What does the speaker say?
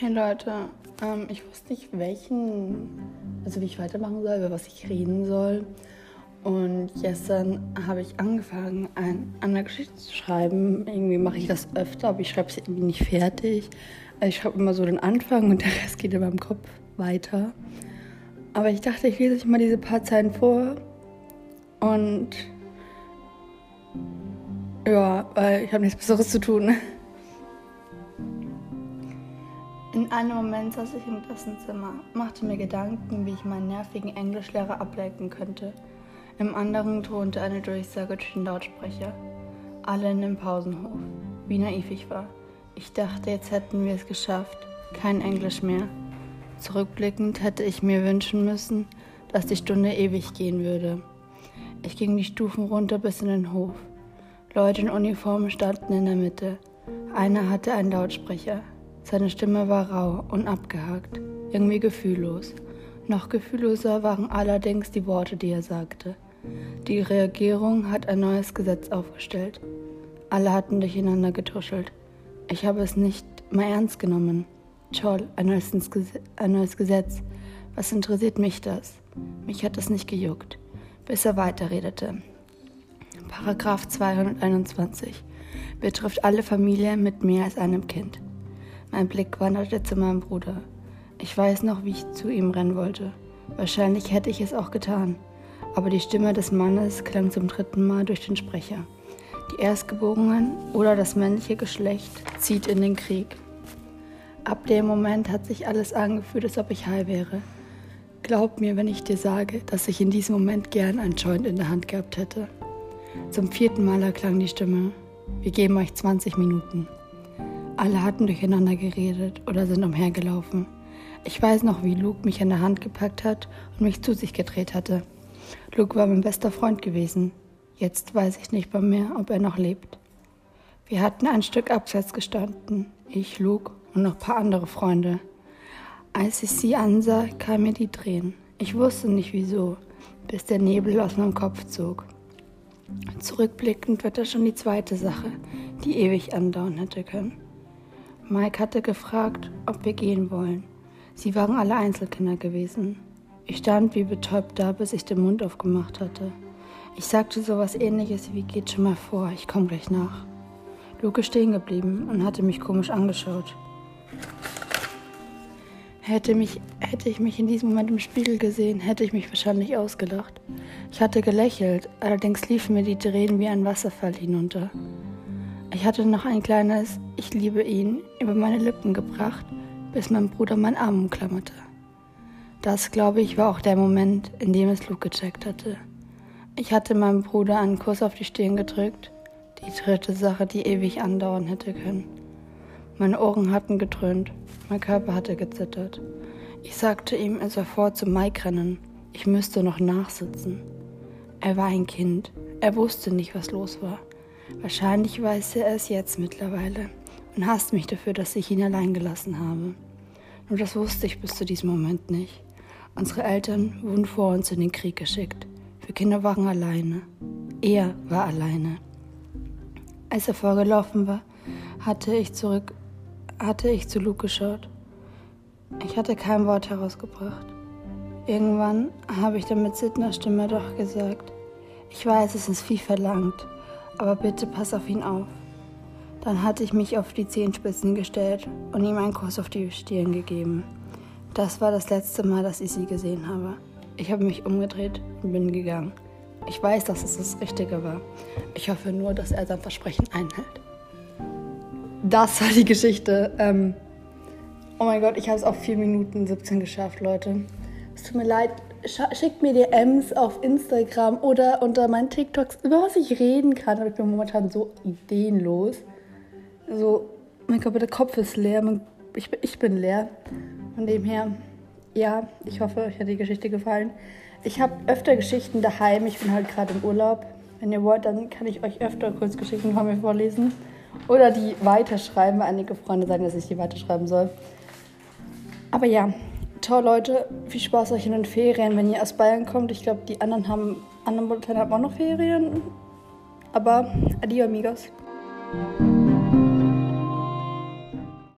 Hey Leute, ähm, ich wusste nicht, welchen, also wie ich weitermachen soll, über was ich reden soll. Und gestern habe ich angefangen, ein, eine Geschichte zu schreiben. Irgendwie mache ich das öfter, aber ich schreibe es irgendwie nicht fertig. Also ich schreibe immer so den Anfang und der Rest geht in meinem Kopf weiter. Aber ich dachte, ich lese euch mal diese paar Zeilen vor. Und ja, weil ich habe nichts Besseres zu tun. In einem Moment saß ich im Klassenzimmer, machte mir Gedanken, wie ich meinen nervigen Englischlehrer ablenken könnte. Im anderen tonte eine Durchsage durch den Lautsprecher. Alle in dem Pausenhof. Wie naiv ich war. Ich dachte, jetzt hätten wir es geschafft. Kein Englisch mehr. Zurückblickend hätte ich mir wünschen müssen, dass die Stunde ewig gehen würde. Ich ging die Stufen runter bis in den Hof. Leute in Uniform standen in der Mitte. Einer hatte einen Lautsprecher. Seine Stimme war rau und abgehakt, irgendwie gefühllos. Noch gefühlloser waren allerdings die Worte, die er sagte. Die Regierung hat ein neues Gesetz aufgestellt. Alle hatten durcheinander getuschelt. Ich habe es nicht mal ernst genommen. Toll, ein neues, ein neues Gesetz. Was interessiert mich das? Mich hat es nicht gejuckt, bis er weiterredete. Paragraph 221 betrifft alle Familien mit mehr als einem Kind. Mein Blick wanderte zu meinem Bruder. Ich weiß noch, wie ich zu ihm rennen wollte. Wahrscheinlich hätte ich es auch getan. Aber die Stimme des Mannes klang zum dritten Mal durch den Sprecher. Die Erstgeborenen oder das männliche Geschlecht zieht in den Krieg. Ab dem Moment hat sich alles angefühlt, als ob ich heil wäre. Glaub mir, wenn ich dir sage, dass ich in diesem Moment gern ein Joint in der Hand gehabt hätte. Zum vierten Mal erklang die Stimme. Wir geben euch 20 Minuten. Alle hatten durcheinander geredet oder sind umhergelaufen. Ich weiß noch, wie Luke mich an der Hand gepackt hat und mich zu sich gedreht hatte. Luke war mein bester Freund gewesen. Jetzt weiß ich nicht mehr, ob er noch lebt. Wir hatten ein Stück abseits gestanden. Ich, Luke und noch ein paar andere Freunde. Als ich sie ansah, kam mir die Tränen. Ich wusste nicht wieso, bis der Nebel aus meinem Kopf zog. Zurückblickend wird das schon die zweite Sache, die ewig andauern hätte können. Mike hatte gefragt, ob wir gehen wollen. Sie waren alle Einzelkinder gewesen. Ich stand wie betäubt da, bis ich den Mund aufgemacht hatte. Ich sagte sowas ähnliches wie geht schon mal vor, ich komme gleich nach. Luke stehen geblieben und hatte mich komisch angeschaut. Hätte, mich, hätte ich mich in diesem Moment im Spiegel gesehen, hätte ich mich wahrscheinlich ausgelacht. Ich hatte gelächelt, allerdings liefen mir die Tränen wie ein Wasserfall hinunter. Ich hatte noch ein kleines Ich liebe ihn über meine Lippen gebracht, bis mein Bruder meinen Arm umklammerte. Das, glaube ich, war auch der Moment, in dem es Luke gecheckt hatte. Ich hatte meinem Bruder einen Kuss auf die Stirn gedrückt, die dritte Sache, die ewig andauern hätte können. Meine Ohren hatten gedröhnt, mein Körper hatte gezittert. Ich sagte ihm, er soll vor zum Mike rennen. Ich müsste noch nachsitzen. Er war ein Kind. Er wusste nicht, was los war. Wahrscheinlich weiß er es jetzt mittlerweile und hasst mich dafür, dass ich ihn allein gelassen habe. Nur das wusste ich bis zu diesem Moment nicht. Unsere Eltern wurden vor uns in den Krieg geschickt. Wir Kinder waren alleine. Er war alleine. Als er vorgelaufen war, hatte ich zurück, hatte ich zu Luke geschaut. Ich hatte kein Wort herausgebracht. Irgendwann habe ich dann mit sittender Stimme doch gesagt, ich weiß, es ist viel verlangt, aber bitte pass auf ihn auf. Dann hatte ich mich auf die Zehenspitzen gestellt und ihm einen Kuss auf die Stirn gegeben. Das war das letzte Mal, dass ich sie gesehen habe. Ich habe mich umgedreht und bin gegangen. Ich weiß, dass es das Richtige war. Ich hoffe nur, dass er sein Versprechen einhält. Das war die Geschichte. Ähm oh mein Gott, ich habe es auf 4 Minuten 17 geschafft, Leute. Es tut mir leid, schickt mir DMs auf Instagram oder unter meinen TikToks, über was ich reden kann. Aber ich bin momentan so ideenlos. So, mein der Kopf ist leer. Ich, ich bin leer. Von dem her, ja, ich hoffe, euch hat die Geschichte gefallen. Ich habe öfter Geschichten daheim. Ich bin halt gerade im Urlaub. Wenn ihr wollt, dann kann ich euch öfter kurz Geschichten von mir vorlesen. Oder die weiterschreiben, weil einige Freunde sagen, dass ich die weiterschreiben soll. Aber ja, Ciao Leute, viel Spaß euch in den Ferien, wenn ihr aus Bayern kommt. Ich glaube, die anderen haben, anderen Bundesländer haben auch noch Ferien. Aber adieu amigos.